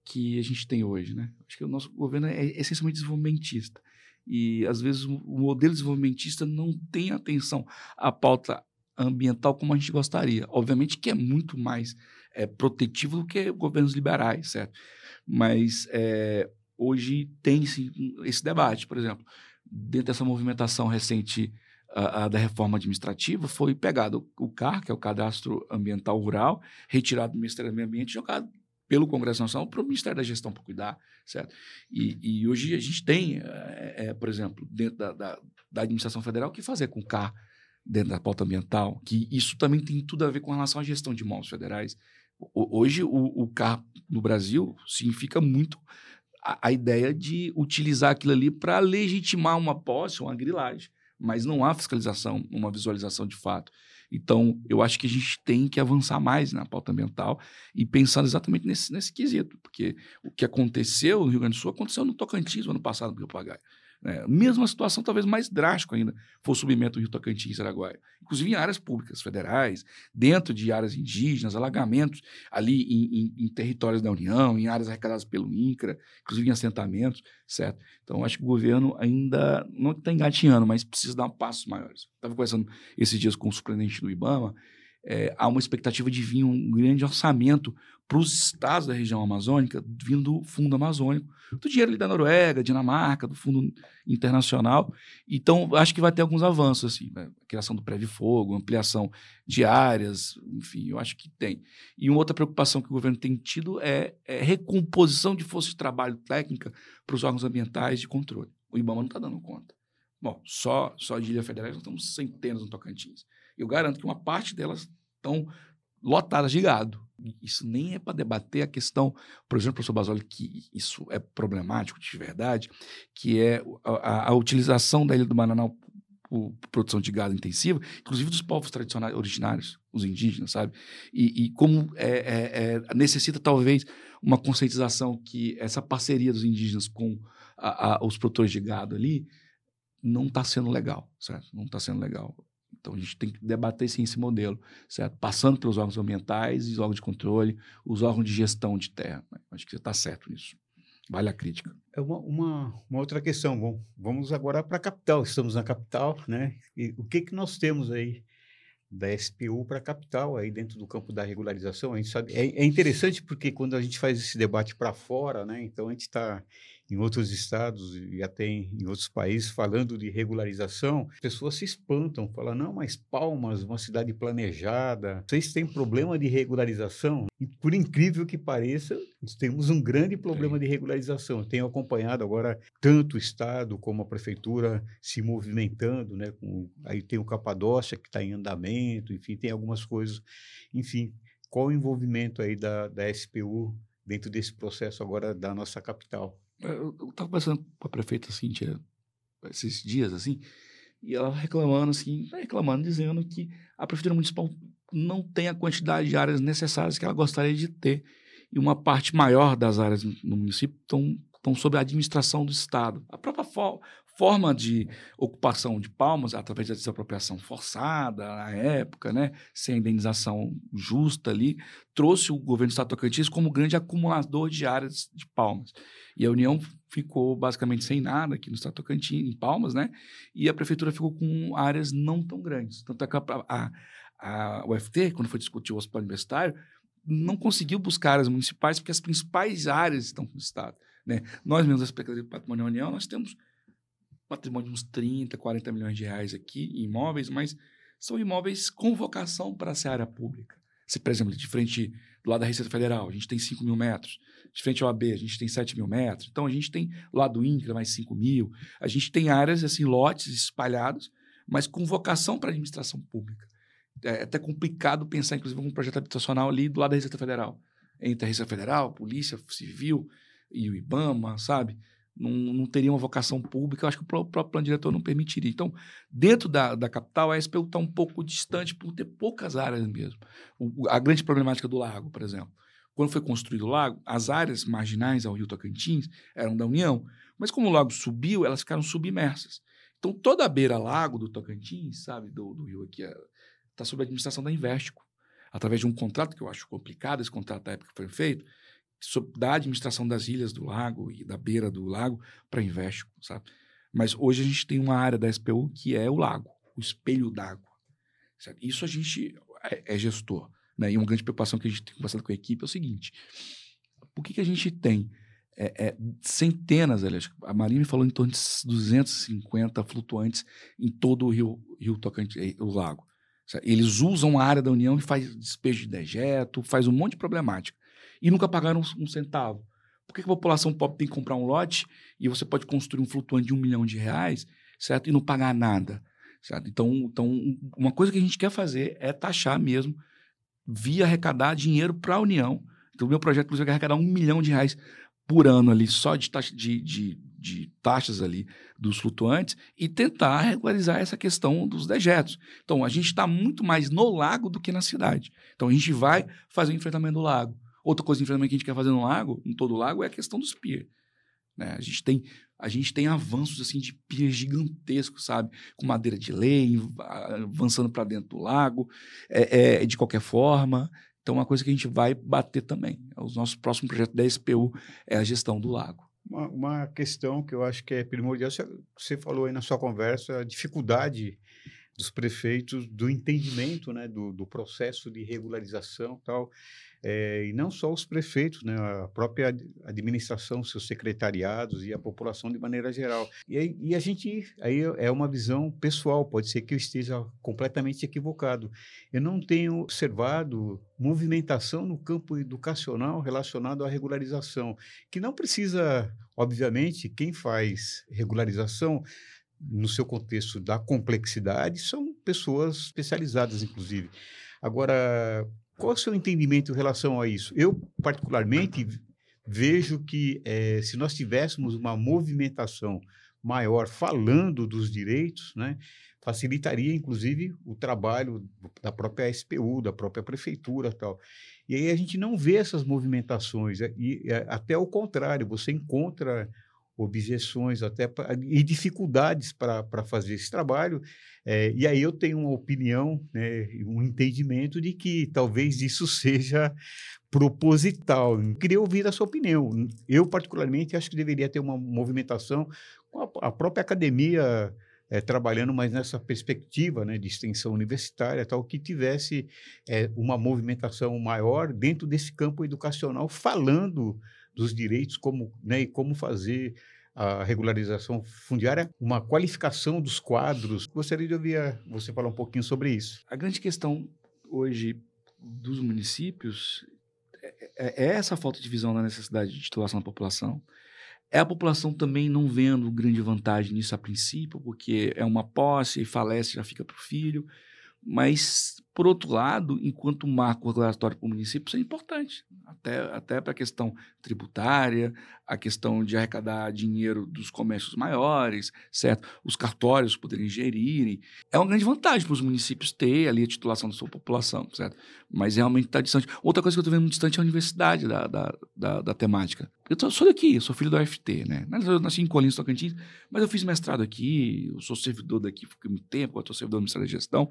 que a gente tem hoje, né? Acho que o nosso governo é essencialmente desenvolvimentista. E, às vezes, o modelo desenvolvimentista não tem atenção à pauta ambiental como a gente gostaria. Obviamente que é muito mais é, protetivo do que governos liberais, certo? Mas é, hoje tem sim, esse debate. Por exemplo, dentro dessa movimentação recente a, a, da reforma administrativa, foi pegado o CAR, que é o Cadastro Ambiental Rural, retirado do Ministério do Meio Ambiente e jogado pelo Congresso Nacional para o Ministério da Gestão para cuidar, certo? E, e, hoje a gente tem, é, é, por exemplo, dentro da, da, da, administração federal, o que fazer com o CAR dentro da pauta ambiental, que isso também tem tudo a ver com relação à gestão de mãos federais. O, hoje, o, o CAR no Brasil significa muito a, ideia de utilizar aquilo ali para legitimar uma posse, uma grilagem. Mas não há fiscalização, uma visualização de fato. Então, eu acho que a gente tem que avançar mais na pauta ambiental e pensar exatamente nesse, nesse quesito, porque o que aconteceu no Rio Grande do Sul aconteceu no Tocantins, no ano passado, no Rio Pagaia. É, mesma situação, talvez mais drástica ainda, foi o subimento do Rio Tocantins Araguaia. Inclusive em áreas públicas federais, dentro de áreas indígenas, alagamentos ali em, em, em, territórios da União, em áreas arrecadadas pelo INCRA, inclusive em assentamentos, certo? Então, acho que o governo ainda não está engatinhando, mas precisa dar passos maiores. Estava conversando esses dias com o superintendente do IBAMA, é, há uma expectativa de vir um grande orçamento para os estados da região amazônica, vindo do Fundo Amazônico, do dinheiro ali da Noruega, Dinamarca, do Fundo Internacional. Então, acho que vai ter alguns avanços, assim, né? criação do prévio fogo, ampliação de áreas, enfim, eu acho que tem. E uma outra preocupação que o governo tem tido é, é recomposição de força de trabalho técnica para os órgãos ambientais de controle. O IBAMA não está dando conta. Bom, só, só de Ilha Federal nós estamos centenas no Tocantins. Eu garanto que uma parte delas estão lotadas de gado. Isso nem é para debater a questão, por exemplo, professor Basoli, que isso é problemático de verdade, que é a, a utilização da Ilha do Maranhão por produção de gado intensiva, inclusive dos povos tradicionais originários, os indígenas, sabe? E, e como é, é, é, necessita talvez uma conscientização que essa parceria dos indígenas com a, a, os produtores de gado ali não está sendo legal, certo? Não está sendo legal. Então a gente tem que debater sim esse modelo, certo? Passando pelos órgãos ambientais, os órgãos de controle, os órgãos de gestão de terra. Né? Acho que você está certo nisso. Vale a crítica. É uma, uma, uma outra questão. Bom, vamos agora para a capital. Estamos na capital, né? E o que, que nós temos aí da SPU para a capital, aí dentro do campo da regularização? A gente sabe, é, é interessante porque quando a gente faz esse debate para fora, né? Então a gente está em outros estados e até em, outros países falando de regularização, pessoas se espantam, falam, não, mas Palmas, uma cidade planejada, vocês têm problema de regularização? E por incrível que pareça, nós temos um grande problema de regularização. Eu tenho acompanhado agora tanto o Estado como a Prefeitura se movimentando, né? Com, aí tem o Capadócia que está em andamento, enfim, tem algumas coisas. Enfim, qual o envolvimento aí da, da SPU dentro desse processo agora da nossa capital? Eu estava conversando com a prefeita Cíntia esses dias, assim, e ela reclamando, assim, reclamando, dizendo que a prefeitura municipal não tem a quantidade de áreas necessárias que ela gostaria de ter. E uma parte maior das áreas no município estão, estão sob a administração do Estado. A própria forma de ocupação de Palmas, através da desapropriação forçada, na época, né, sem indenização justa ali, trouxe o governo do Estado Tocantins como grande acumulador de áreas de Palmas. E a União ficou basicamente sem nada aqui no Estado Tocantins, em Palmas, né, e a prefeitura ficou com áreas não tão grandes. Tanto é que a, a, a UFT, quando foi discutir o hospital universitário, não conseguiu buscar áreas municipais porque as principais áreas estão no Estado. Né? Nós mesmos, da Secretaria de Patrimônio da União, nós temos patrimônio de uns 30, 40 milhões de reais aqui em imóveis, mas são imóveis com vocação para ser área pública. Se, por exemplo, de frente do lado da Receita Federal, a gente tem 5 mil metros. De frente ao AB, a gente tem 7 mil metros. Então, a gente tem lado do INCRA mais 5 mil. A gente tem áreas, assim, lotes espalhados, mas com vocação para a administração pública. É até complicado pensar, inclusive, um projeto habitacional ali do lado da Receita Federal. Entre a Receita Federal, Polícia Civil e o IBAMA, sabe? Não, não teria uma vocação pública, eu acho que o próprio plano diretor não permitiria. Então, dentro da, da capital, a SPU está um pouco distante por ter poucas áreas mesmo. O, a grande problemática do lago, por exemplo. Quando foi construído o lago, as áreas marginais ao rio Tocantins eram da União, mas como o lago subiu, elas ficaram submersas. Então, toda a beira-lago do Tocantins, sabe, do, do rio aqui, está sob a administração da Investico. Através de um contrato que eu acho complicado, esse contrato da época que foi feito, da administração das ilhas do lago e da beira do lago para Investico, sabe? Mas hoje a gente tem uma área da SPU que é o lago, o espelho d'água. Isso a gente é, é, gestor. Né? E uma grande preocupação que a gente tem conversado com a equipe é o seguinte: por que, que a gente tem é, é, centenas, aliás, a Marinha me falou em torno de 250 flutuantes em todo o rio, rio Tocantins, eh, o lago. Eles usam a área da União e faz despejo de dejeto, faz um monte de problemática e nunca pagaram um, centavo. Por que a população pobre tem que comprar um lote e você pode construir um flutuante de um milhão de reais, certo? E não pagar nada, certo? Então, então uma coisa que a gente quer fazer é taxar mesmo, via arrecadar dinheiro para a União. Então, o meu projeto, inclusive, é arrecadar um milhão de reais por ano ali, só de, taxa, de, de, de, taxas ali dos flutuantes e tentar regularizar essa questão dos dejetos. Então, a gente está muito mais no lago do que na cidade. Então, a gente vai fazer o enfrentamento do lago. Outra coisa enfrentamento que a gente quer fazer no lago, em todo o lago, é a questão dos pier. Né? A, gente tem, a gente tem avanços assim de pier gigantescos, sabe? Com madeira de lei, avançando para dentro do lago, é, é, de qualquer forma. Então, uma coisa que a gente vai bater também. O nosso próximo projeto da SPU é a gestão do lago. Uma, uma questão que eu acho que é primordial, você falou aí na sua conversa, a dificuldade dos prefeitos do entendimento né, do, do processo de regularização tal. É, e não só os prefeitos, né, a própria administração, seus secretariados e a população de maneira geral. E, e, a gente, aí é uma visão pessoal, pode ser que eu esteja completamente equivocado. Eu não tenho observado movimentação no campo educacional relacionado à regularização, que não precisa, obviamente, quem faz regularização no seu contexto da complexidade são pessoas especializadas, inclusive. Agora, qual é o seu entendimento em relação a isso? Eu, particularmente, vejo que é, se nós tivéssemos uma movimentação maior falando dos direitos, né, facilitaria, inclusive, o trabalho da própria SPU, da própria prefeitura tal. E aí a gente não vê essas movimentações, e, e até o contrário, você encontra objeções até pra, e dificuldades para fazer esse trabalho. É, e aí eu tenho uma opinião, né, um entendimento de que talvez isso seja proposital. Queria ouvir a sua opinião. Eu, particularmente, acho que deveria ter uma movimentação com a, a própria academia é, trabalhando mais nessa perspectiva né, de extensão universitária, tal, que tivesse é, uma movimentação maior dentro desse campo educacional, falando dos direitos, como, né, e como fazer a regularização fundiária, uma qualificação dos quadros. Gostaria de ouvir você falar um pouquinho sobre isso. A grande questão hoje dos municípios é, é, é essa falta de visão da necessidade de titulação da população. É a população também não vendo grande vantagem nisso a princípio, porque é uma posse e falece, já fica para o filho. Mas, por outro lado, enquanto marco regulatório para o município, isso é importante, até, até para a questão tributária, a questão de arrecadar dinheiro dos comércios maiores, certo? Os cartórios poderem gerirem. É uma grande vantagem para os municípios ter ali a titulação da sua população, certo? Mas realmente está distante. Outra coisa que eu estou vendo muito distante é a universidade da, da, da, da temática. Eu sou daqui, sou filho da UFT, né? Eu nasci em Colins, Tocantins, mas eu fiz mestrado aqui, eu sou servidor daqui por muito tempo, eu sou servidor do Ministério da Gestão,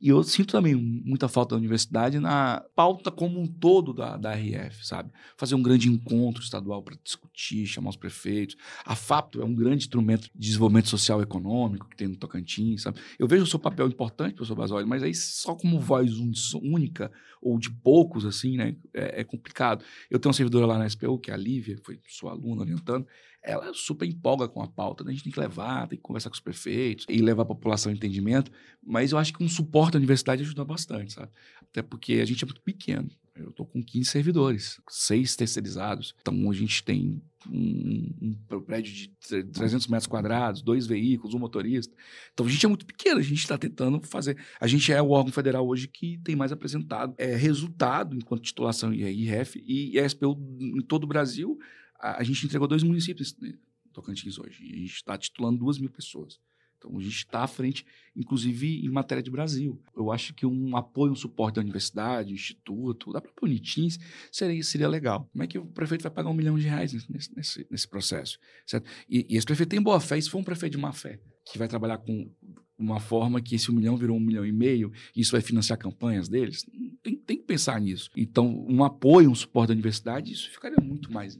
e eu sinto também muita falta da universidade na pauta como um todo da, da RF, sabe? Fazer um grande encontro estadual para discutir, chamar os prefeitos. A FAPTO é um grande instrumento de desenvolvimento social e econômico que tem no Tocantins, sabe? Eu vejo o seu papel importante, professor Basoli, mas aí só como voz única ou de poucos, assim, né? É, é complicado. Eu tenho uma servidora lá na SPU, que é a Lívia, foi sua aluna orientando, ela super empolga com a pauta, né? a gente tem que levar, tem que conversar com os prefeitos e levar a população ao entendimento, mas eu acho que um suporte da universidade ajuda bastante, sabe? Até porque a gente é muito pequeno. Eu estou com 15 servidores, seis terceirizados. Então a gente tem um, um, prédio de 300 metros quadrados, dois veículos, um motorista. Então a gente é muito pequeno, a gente está tentando fazer. A gente é o órgão federal hoje que tem mais apresentado é, resultado enquanto titulação IRF e a SPU em todo o Brasil. A, a gente entregou dois municípios né, Tocantins hoje. E a gente está titulando duas mil pessoas. Então, a gente está à frente, inclusive em matéria de Brasil. Eu acho que um apoio, um suporte da universidade, instituto, da própria Unitins, seria, seria legal. Como é que o prefeito vai pagar um milhão de reais nesse, nesse, nesse processo? Certo? E, e esse prefeito tem boa fé, se for um prefeito de má fé, que vai trabalhar com uma forma que esse um milhão virou um milhão e meio, e isso vai financiar campanhas deles, tem, tem que pensar nisso. Então, um apoio, um suporte da universidade, isso ficaria muito mais.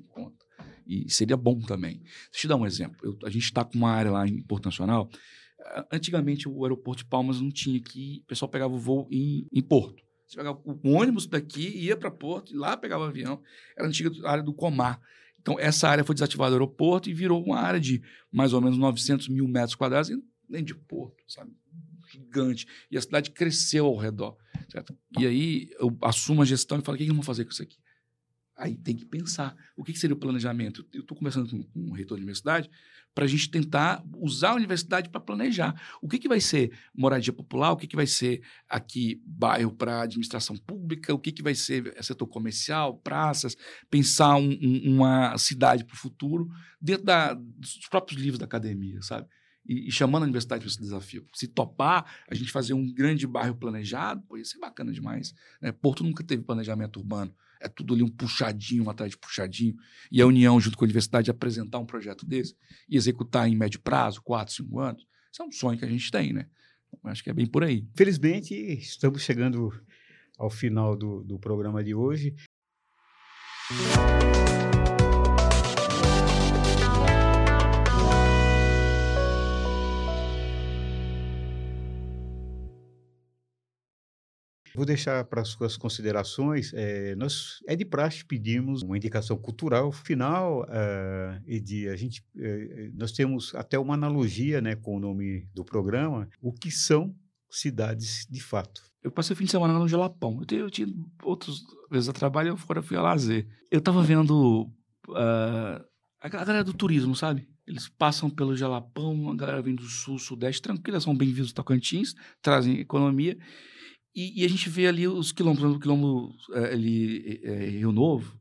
E seria bom também. Deixa eu te dar um exemplo. Eu, a gente está com uma área lá em Porto Nacional. Antigamente, o aeroporto de Palmas não tinha que. O pessoal pegava o voo em, em Porto. Você pegava o ônibus daqui, ia para Porto, e lá pegava o avião. Era a antiga área do Comar. Então, essa área foi desativada do aeroporto e virou uma área de mais ou menos 900 mil metros quadrados, nem de Porto, sabe? Gigante. E a cidade cresceu ao redor. Certo? E aí eu assumo a gestão e falo: o que, que vamos fazer com isso aqui? Aí tem que pensar. O que, seria o planejamento? Eu estou conversando com, com o reitor da universidade para a gente tentar usar a universidade para planejar. O que, que vai ser moradia popular? O que, que vai ser aqui bairro para administração pública? O que, que vai ser setor comercial, praças? Pensar um, um, uma cidade para o futuro dentro da, dos próprios livros da academia, sabe? E, e, chamando a universidade para esse desafio. Se topar, a gente fazer um grande bairro planejado, pô, ia ser bacana demais. Né? Porto nunca teve planejamento urbano. É tudo ali um puxadinho, um atrás de puxadinho. E a União, junto com a universidade, apresentar um projeto desse e executar em médio prazo, quatro, cinco anos, isso é um sonho que a gente tem, né? Então, acho que é bem por aí. Felizmente, estamos chegando ao final do, do programa de hoje. Vou deixar para as suas considerações. É, nós é de praxe pedirmos uma indicação cultural. Final, uh, Edi, a gente, uh, nós temos até uma analogia, né, com o nome do programa. O que são cidades de fato? Eu passei o fim de semana no Jalapão. Eu, eu tinha outras vezes a trabalho, eu fora fui a lazer. Eu estava vendo uh, a galera do turismo, sabe? Eles passam pelo Jalapão, a galera vem do sul, sudeste, tranquila, são bem-vindos Tocantins, trazem economia. E, e, a gente vê ali os quilombos, o quilombo é, ali, é, Rio Novo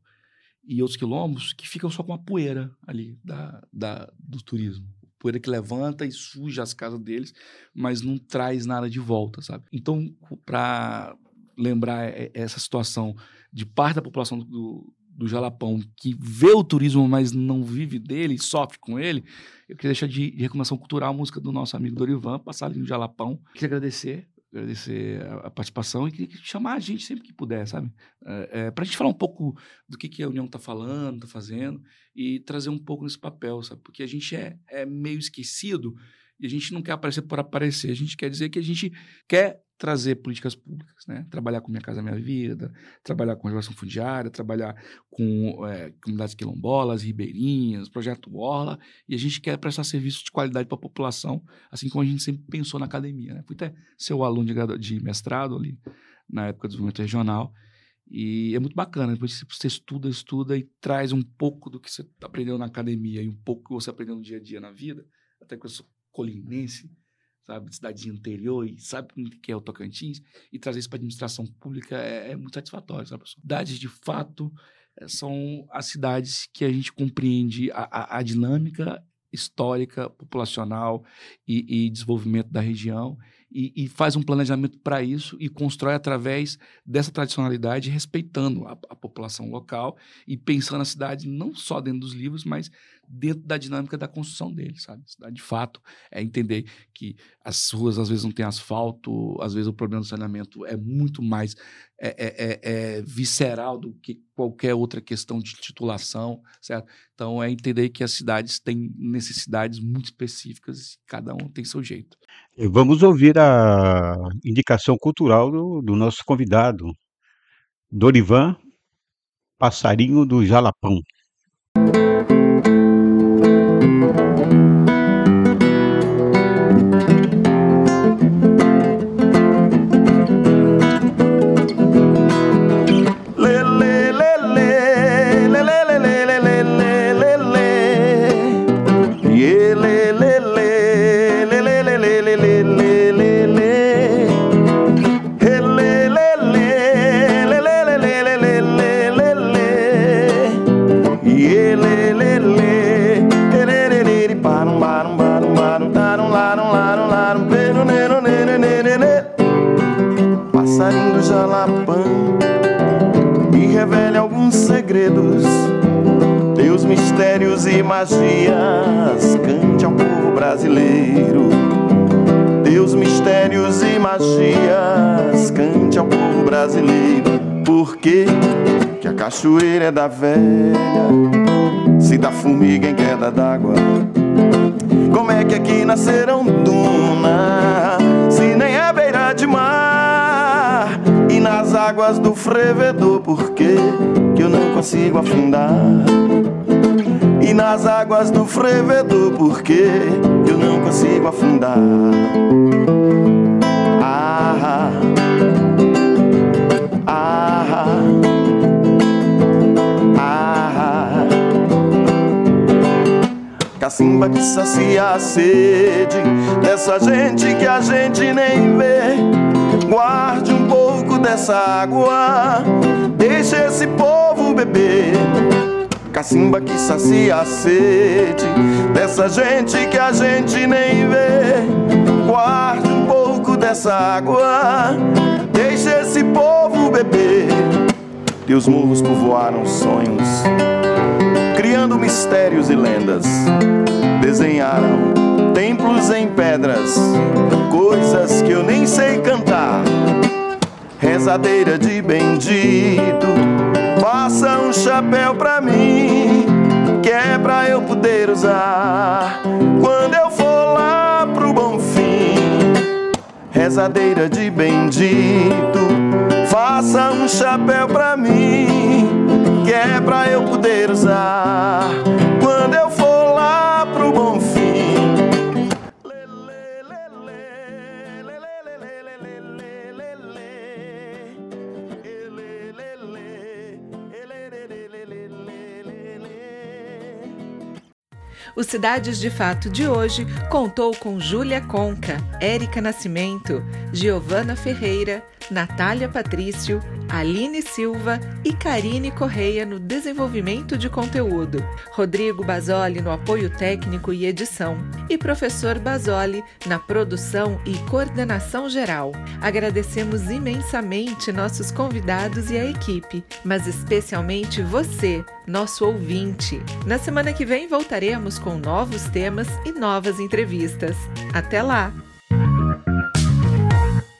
e outros quilombos que ficam só com a poeira ali da, da, do turismo. Poeira que levanta e suja as casas deles, mas não traz nada de volta, sabe? Então, para lembrar essa situação de parte da população do, do Jalapão que vê o turismo, mas não vive dele, sofre com ele, eu queria deixar de, de recomendação cultural a música do nosso amigo Dorivan, passar ali no Jalapão. Queria agradecer agradecer a, participação e chamar a gente sempre que puder, sabe? É, é, para a gente falar um pouco do que, que a União está falando, está fazendo e trazer um pouco nesse papel, sabe? Porque a gente é, é meio esquecido e a gente não quer aparecer por aparecer, a gente quer dizer que a gente quer trazer políticas públicas, né? Trabalhar com Minha Casa Minha Vida, trabalhar com relação fundiária, trabalhar com é, comunidades quilombolas, ribeirinhas, projeto Orla, e a gente quer prestar serviço de qualidade para a população, assim como a gente sempre pensou na academia, né? Fui até ser aluno de, de mestrado ali, na época do desenvolvimento regional, e é muito bacana, depois você estuda, estuda e traz um pouco do que você aprendeu na academia e um pouco que você aprendeu no dia a dia na vida, até que colinense, sabe, de cidade interior e sabe o que é o Tocantins, e trazer isso para a administração pública é, é, muito satisfatório, sabe, pessoal? Cidades, de fato, eh, são as cidades que a gente compreende a, a, a dinâmica histórica, populacional e, e, desenvolvimento da região e, e faz um planejamento para isso e constrói através dessa tradicionalidade, respeitando a, a, população local e pensando a cidade não só dentro dos livros, mas dentro da dinâmica da construção dele, sabe? De fato, é entender que as ruas às vezes não têm asfalto, às vezes o problema do saneamento é muito mais é, é, é, é visceral do que qualquer outra questão de titulação, certo? Então, é entender que as cidades têm necessidades muito específicas e cada um tem seu jeito. Vamos ouvir a indicação cultural do, do nosso convidado, Dorivan Passarinho do Jalapão. Magias, cante ao povo brasileiro. Deus, mistérios e magias, cante ao povo brasileiro. Por que a cachoeira é da velha, se da formiga em queda d'água? Como é que aqui nasceram duna, se nem é beira de mar? E nas águas do frevedor, por que que eu não consigo afundar? Nas águas do frevedor, porque eu não consigo afundar. Ah, ah, ah. Cacimba que sacia a sede dessa gente que a gente nem vê. Guarde um pouco dessa água, deixe esse povo beber. Cacimba que sacia a sede dessa gente que a gente nem vê. Guarde um pouco dessa água, deixe esse povo beber. Teus morros povoaram sonhos, criando mistérios e lendas. Desenharam templos em pedras, coisas que eu nem sei cantar. Rezadeira de bendito Faça um chapéu pra mim, que é pra eu poder usar quando eu for lá pro bom fim. Rezadeira de bendito, faça um chapéu pra mim, que é pra eu poder usar O Cidades de Fato de hoje contou com Júlia Conca, Érica Nascimento, Giovana Ferreira, Natália Patrício, Aline Silva e Karine Correia no desenvolvimento de conteúdo, Rodrigo Basoli no apoio técnico e edição e professor Basoli na produção e coordenação geral. Agradecemos imensamente nossos convidados e a equipe, mas especialmente você, nosso ouvinte. Na semana que vem voltaremos com novos temas e novas entrevistas. Até lá!